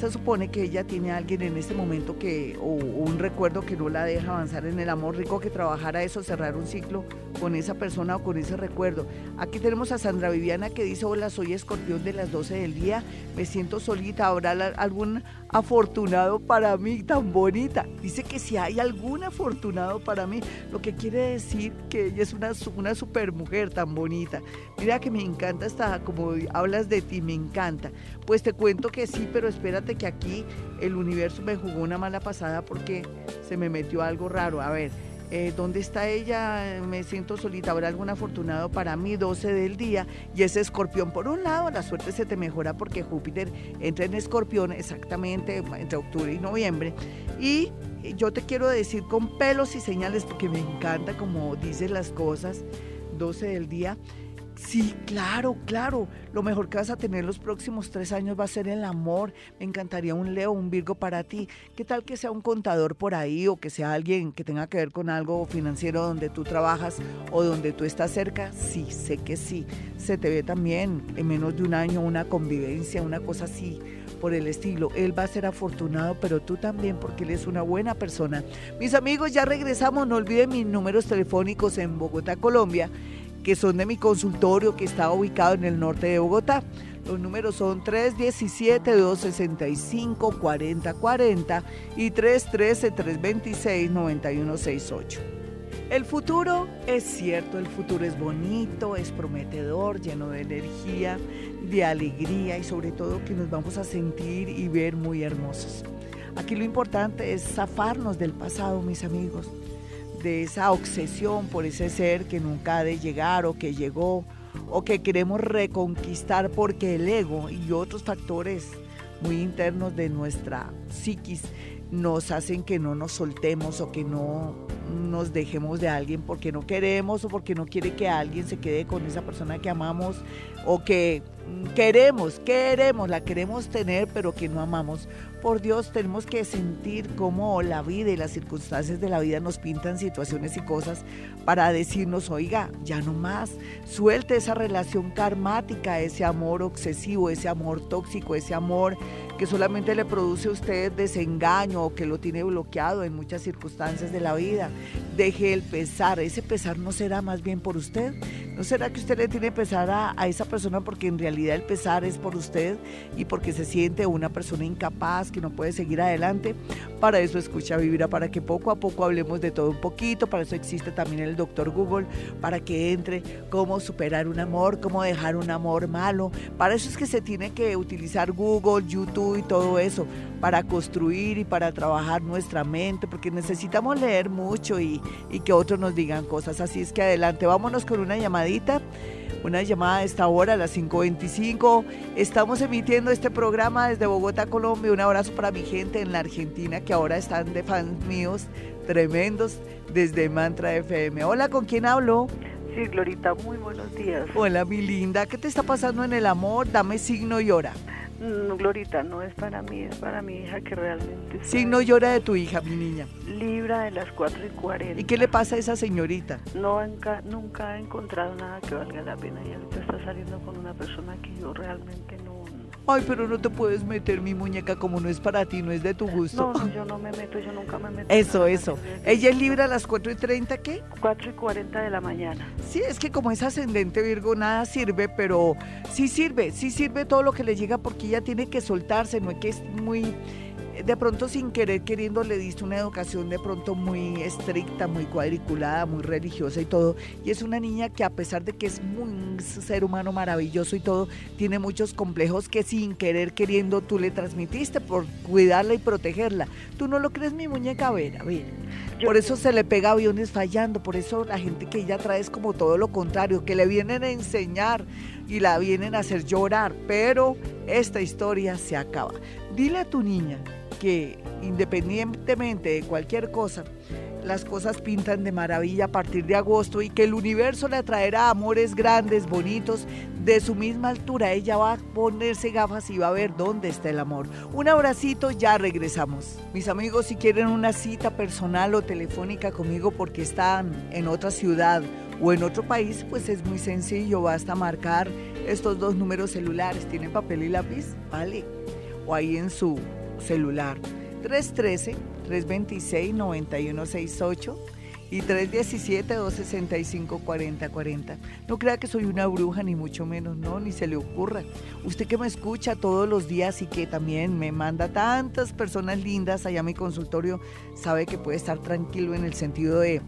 Se supone que ella tiene alguien en este momento que, o, un recuerdo que no la deja avanzar en el amor rico, que trabajara eso, cerrar un ciclo con esa persona o con ese recuerdo. Aquí tenemos a Sandra Viviana que dice, hola, soy escorpión de las 12 del día, me siento solita, ¿habrá algún afortunado para mí tan bonita? Dice que si hay algún afortunado para mí, lo que quiere decir que ella es una, una super mujer tan bonita. Mira que me encanta hasta como hablas de ti, me encanta. Pues te cuento que sí, pero espérate que aquí el universo me jugó una mala pasada porque se me metió algo raro. A ver, eh, ¿dónde está ella? Me siento solita. ¿Habrá algún afortunado para mí? 12 del día. Y ese escorpión, por un lado, la suerte se te mejora porque Júpiter entra en escorpión exactamente entre octubre y noviembre. Y yo te quiero decir con pelos y señales, porque me encanta como dices las cosas, 12 del día. Sí, claro, claro. Lo mejor que vas a tener los próximos tres años va a ser el amor. Me encantaría un Leo, un Virgo para ti. ¿Qué tal que sea un contador por ahí o que sea alguien que tenga que ver con algo financiero donde tú trabajas o donde tú estás cerca? Sí, sé que sí. Se te ve también en menos de un año una convivencia, una cosa así por el estilo. Él va a ser afortunado, pero tú también porque él es una buena persona. Mis amigos, ya regresamos. No olviden mis números telefónicos en Bogotá, Colombia que son de mi consultorio que está ubicado en el norte de Bogotá. Los números son 317-265-4040 y 313-326-9168. El futuro es cierto, el futuro es bonito, es prometedor, lleno de energía, de alegría y sobre todo que nos vamos a sentir y ver muy hermosos. Aquí lo importante es zafarnos del pasado, mis amigos de esa obsesión por ese ser que nunca ha de llegar o que llegó o que queremos reconquistar porque el ego y otros factores muy internos de nuestra psiquis nos hacen que no nos soltemos o que no nos dejemos de alguien porque no queremos o porque no quiere que alguien se quede con esa persona que amamos o que queremos, queremos, la queremos tener pero que no amamos. Por Dios, tenemos que sentir cómo la vida y las circunstancias de la vida nos pintan situaciones y cosas para decirnos, oiga, ya no más, suelte esa relación karmática, ese amor obsesivo, ese amor tóxico, ese amor que solamente le produce a usted desengaño o que lo tiene bloqueado en muchas circunstancias de la vida. Deje el pesar, ese pesar no será más bien por usted. ¿No será que usted le tiene pesar a, a esa persona porque en realidad el pesar es por usted y porque se siente una persona incapaz? que no puede seguir adelante. Para eso escucha Vibra, para que poco a poco hablemos de todo un poquito. Para eso existe también el doctor Google, para que entre cómo superar un amor, cómo dejar un amor malo. Para eso es que se tiene que utilizar Google, YouTube y todo eso, para construir y para trabajar nuestra mente, porque necesitamos leer mucho y, y que otros nos digan cosas. Así es que adelante, vámonos con una llamadita una llamada a esta hora, a las 5.25. Estamos emitiendo este programa desde Bogotá, Colombia. Un abrazo para mi gente en la Argentina que ahora están de fans míos tremendos desde Mantra FM. Hola, ¿con quién hablo? Sí, Glorita, muy buenos días. Hola, mi linda. ¿Qué te está pasando en el amor? Dame signo y hora. No, Glorita, no es para mí, es para mi hija que realmente... Signo y hora de tu hija, mi niña. Libra de las 4 y 40. ¿Y qué le pasa a esa señorita? No, nunca ha encontrado nada que valga la pena y ahorita está saliendo con una persona que yo realmente Ay, pero no te puedes meter mi muñeca como no es para ti, no es de tu gusto. No, yo no me meto, yo nunca me meto. Eso, eso. ¿Ella es libre a las 4 y 30 qué? 4 y 40 de la mañana. Sí, es que como es ascendente Virgo, nada sirve, pero sí sirve, sí sirve todo lo que le llega porque ella tiene que soltarse, no es que es muy de pronto sin querer queriendo le diste una educación de pronto muy estricta, muy cuadriculada, muy religiosa y todo. Y es una niña que a pesar de que es un ser humano maravilloso y todo, tiene muchos complejos que sin querer queriendo tú le transmitiste por cuidarla y protegerla. Tú no lo crees mi muñeca, a ver, a ver. Por eso se le pega aviones fallando, por eso la gente que ella trae es como todo lo contrario, que le vienen a enseñar y la vienen a hacer llorar, pero esta historia se acaba. Dile a tu niña que independientemente de cualquier cosa, las cosas pintan de maravilla a partir de agosto y que el universo le traerá amores grandes, bonitos, de su misma altura. Ella va a ponerse gafas y va a ver dónde está el amor. Un abracito, ya regresamos. Mis amigos, si quieren una cita personal o telefónica conmigo porque están en otra ciudad o en otro país, pues es muy sencillo, basta marcar estos dos números celulares. ¿Tienen papel y lápiz? Vale. O ahí en su celular. 313-326-9168 y 317-265-4040. No crea que soy una bruja, ni mucho menos, no, ni se le ocurra. Usted que me escucha todos los días y que también me manda tantas personas lindas allá a mi consultorio, sabe que puede estar tranquilo en el sentido de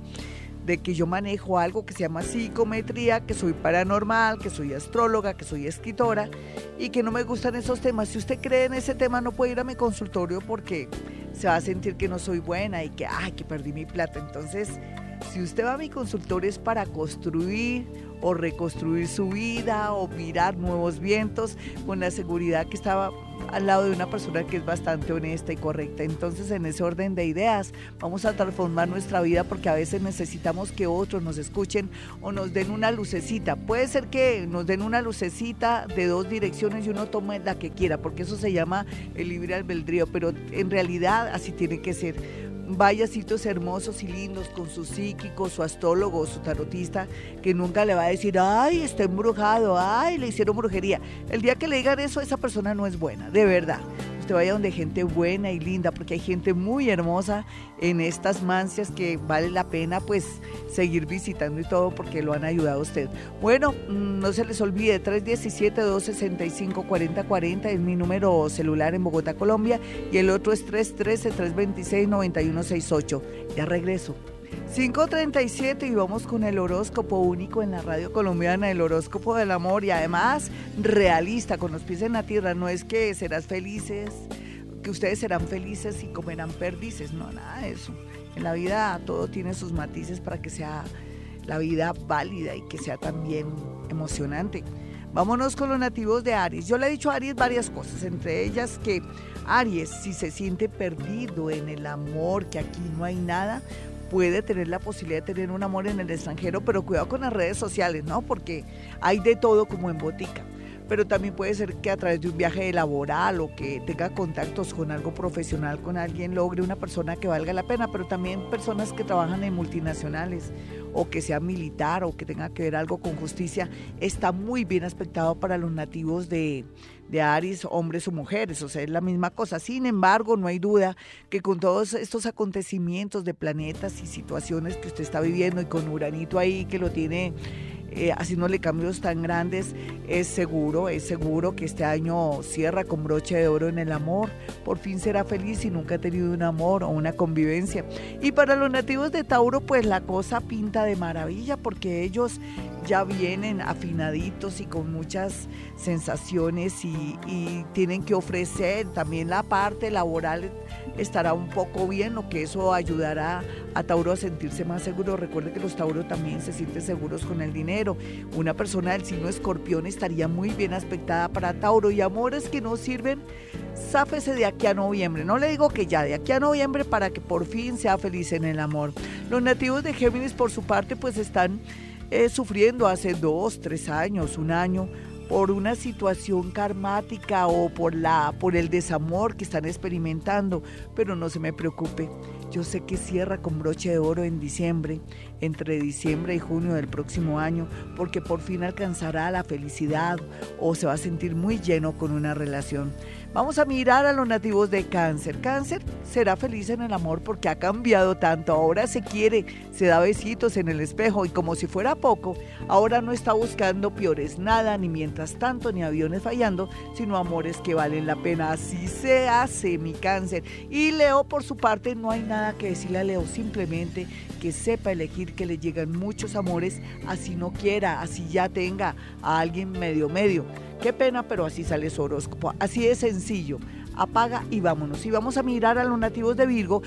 de que yo manejo algo que se llama psicometría, que soy paranormal, que soy astróloga, que soy escritora y que no me gustan esos temas. Si usted cree en ese tema no puede ir a mi consultorio porque se va a sentir que no soy buena y que, ay, que perdí mi plata. Entonces, si usted va a mi consultorio es para construir o reconstruir su vida o mirar nuevos vientos con la seguridad que estaba al lado de una persona que es bastante honesta y correcta. Entonces, en ese orden de ideas, vamos a transformar nuestra vida porque a veces necesitamos que otros nos escuchen o nos den una lucecita. Puede ser que nos den una lucecita de dos direcciones y uno tome la que quiera, porque eso se llama el libre albedrío, pero en realidad así tiene que ser vayasitos hermosos y lindos con su psíquico, su astrólogo, su tarotista, que nunca le va a decir, ay, está embrujado, ay, le hicieron brujería. El día que le digan eso, esa persona no es buena, de verdad usted vaya donde gente buena y linda, porque hay gente muy hermosa en estas mancias que vale la pena pues seguir visitando y todo porque lo han ayudado a usted. Bueno, mm, no se les olvide, 317-265-4040 es mi número celular en Bogotá, Colombia, y el otro es 313-326-9168. Ya regreso. 5.37 y vamos con el horóscopo único en la radio colombiana, el horóscopo del amor y además realista, con los pies en la tierra. No es que serás felices, que ustedes serán felices y comerán perdices, no, nada de eso. En la vida todo tiene sus matices para que sea la vida válida y que sea también emocionante. Vámonos con los nativos de Aries. Yo le he dicho a Aries varias cosas, entre ellas que Aries, si se siente perdido en el amor, que aquí no hay nada, puede tener la posibilidad de tener un amor en el extranjero, pero cuidado con las redes sociales, ¿no? Porque hay de todo como en botica. Pero también puede ser que a través de un viaje laboral o que tenga contactos con algo profesional, con alguien, logre una persona que valga la pena, pero también personas que trabajan en multinacionales o que sea militar o que tenga que ver algo con justicia, está muy bien aspectado para los nativos de, de Aries, hombres o mujeres, o sea, es la misma cosa. Sin embargo, no hay duda que con todos estos acontecimientos de planetas y situaciones que usted está viviendo y con Uranito ahí que lo tiene eh, haciéndole cambios tan grandes, es seguro, es seguro que este año cierra con broche de oro en el amor. Por fin será feliz y nunca ha tenido un amor o una convivencia. Y para los nativos de Tauro, pues la cosa pinta de maravilla porque ellos ya vienen afinaditos y con muchas sensaciones y, tienen que ofrecer también la parte laboral estará un poco bien, lo que eso ayudará a Tauro a sentirse más seguro. Recuerde que los Tauro también se sienten seguros con el dinero. Una persona del signo escorpión estaría muy bien aspectada para Tauro y amores que no sirven, sáfese de aquí a noviembre. No le digo que ya, de aquí a noviembre para que por fin sea feliz en el amor. Los nativos de Géminis por su parte pues están eh, sufriendo hace dos, tres años, un año por una situación karmática o por, la, por el desamor que están experimentando, pero no se me preocupe. Yo sé que cierra con broche de oro en diciembre, entre diciembre y junio del próximo año, porque por fin alcanzará la felicidad o se va a sentir muy lleno con una relación. Vamos a mirar a los nativos de cáncer. Cáncer será feliz en el amor porque ha cambiado tanto. Ahora se quiere, se da besitos en el espejo y como si fuera poco, ahora no está buscando peores nada, ni mientras tanto, ni aviones fallando, sino amores que valen la pena. Así se hace mi cáncer. Y Leo, por su parte, no hay nada que decirle a Leo, simplemente que sepa elegir que le llegan muchos amores, así no quiera, así ya tenga a alguien medio medio. Qué pena, pero así sale su horóscopo. Así de sencillo. Apaga y vámonos. Y vamos a mirar a los nativos de Virgo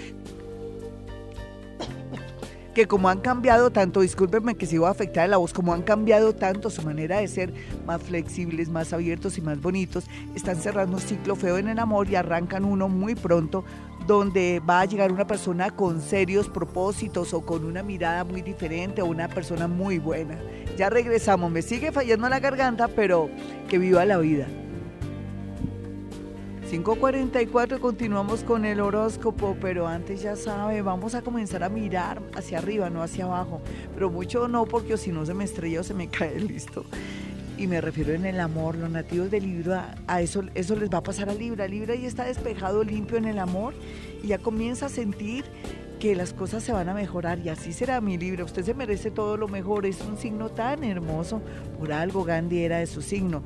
que como han cambiado tanto, discúlpenme que sigo afectada la voz, como han cambiado tanto su manera de ser más flexibles, más abiertos y más bonitos, están cerrando un ciclo feo en el amor y arrancan uno muy pronto donde va a llegar una persona con serios propósitos o con una mirada muy diferente o una persona muy buena. Ya regresamos, me sigue fallando la garganta, pero que viva la vida. 5.44 continuamos con el horóscopo, pero antes ya sabe, vamos a comenzar a mirar hacia arriba, no hacia abajo. Pero mucho no, porque si no se me estrella o se me [laughs] cae listo. Y me refiero en el amor, los nativos de Libra, a eso, eso les va a pasar a Libra. Libra ya está despejado, limpio en el amor y ya comienza a sentir que las cosas se van a mejorar y así será mi libro. Usted se merece todo lo mejor, es un signo tan hermoso. Por algo Gandhi era de su signo.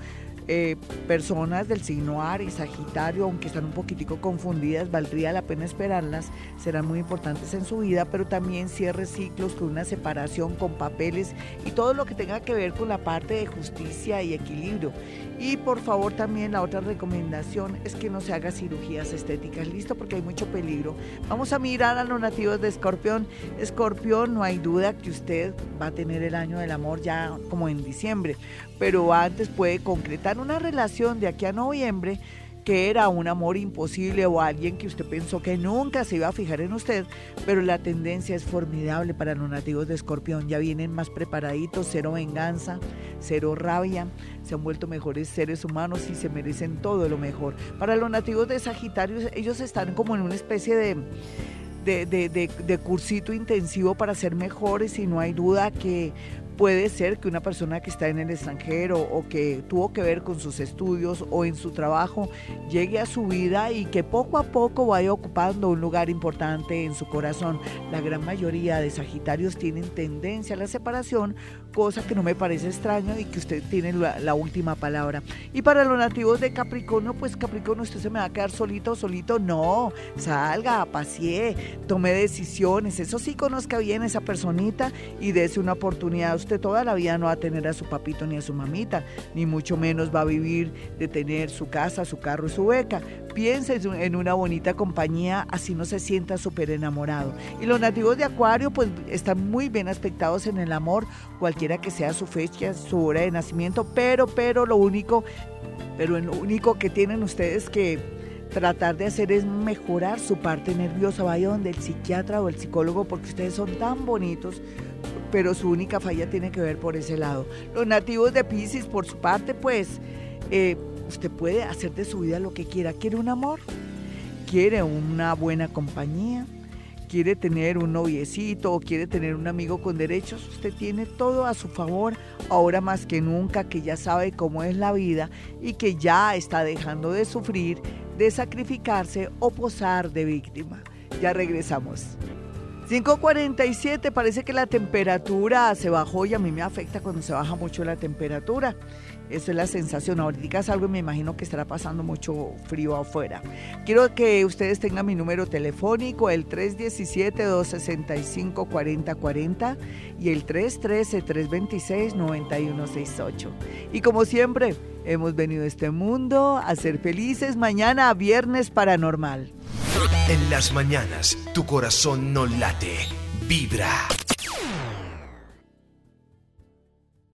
Eh, personas del signo Aries, Sagitario, aunque están un poquitico confundidas, valdría la pena esperarlas, serán muy importantes en su vida, pero también cierre ciclos con una separación, con papeles y todo lo que tenga que ver con la parte de justicia y equilibrio. Y por favor también la otra recomendación es que no se haga cirugías estéticas, listo, porque hay mucho peligro. Vamos a mirar a los nativos de Escorpión. Escorpión, no hay duda que usted va a tener el año del amor ya como en diciembre, pero antes puede concretar una relación de aquí a noviembre que era un amor imposible o alguien que usted pensó que nunca se iba a fijar en usted, pero la tendencia es formidable para los nativos de Escorpión. Ya vienen más preparaditos, cero venganza, cero rabia, se han vuelto mejores seres humanos y se merecen todo lo mejor. Para los nativos de Sagitario, ellos están como en una especie de... De, de, cursito intensivo para ser mejores y no hay duda que puede ser que una persona que está en el extranjero o que tuvo que ver con sus estudios o en su trabajo llegue a su vida y que poco a poco vaya ocupando un lugar importante en su corazón. La gran mayoría de Sagitarios tienen tendencia a la separación, cosa que no me parece extraño y que usted tiene la, última palabra. Y para los nativos de Capricornio, pues Capricornio, usted se me va a quedar solito, solito. No, salga, pasee, tome decisiones. Eso sí, conozca bien esa personita y dése una oportunidad toda la vida no va a tener a su papito ni a su mamita, ni mucho menos va a vivir de tener su casa, su carro su beca. Piense en una bonita compañía, así no se sienta súper enamorado. Y los nativos de Acuario, pues están muy bien aspectados en el amor, que sea su fecha, su hora de nacimiento, pero, pero lo único, pero único que tienen ustedes que tratar de hacer es mejorar su parte nerviosa. Vaya donde el psiquiatra o el psicólogo porque ustedes son tan bonitos, pero su única falla tiene que ver por ese lado. Los nativos de Pisces, por su parte, pues eh, usted puede hacer de su vida lo que quiera. ¿Quiere un amor? ¿Quiere una buena compañía? Quiere tener un noviecito o quiere tener un amigo con derechos, usted tiene todo a su favor ahora más que nunca, que ya sabe cómo es la vida y que ya está dejando de sufrir, de sacrificarse o posar de víctima. Ya regresamos. 5.47, parece que la temperatura se bajó y a mí me afecta cuando se baja mucho la temperatura. Esa es la sensación. Ahorita salgo y me imagino que estará pasando mucho frío afuera. Quiero que ustedes tengan mi número telefónico, el 317-265-4040 y el 313-326-9168. Y como siempre, hemos venido a este mundo a ser felices. Mañana, viernes paranormal. En las mañanas, tu corazón no late, vibra.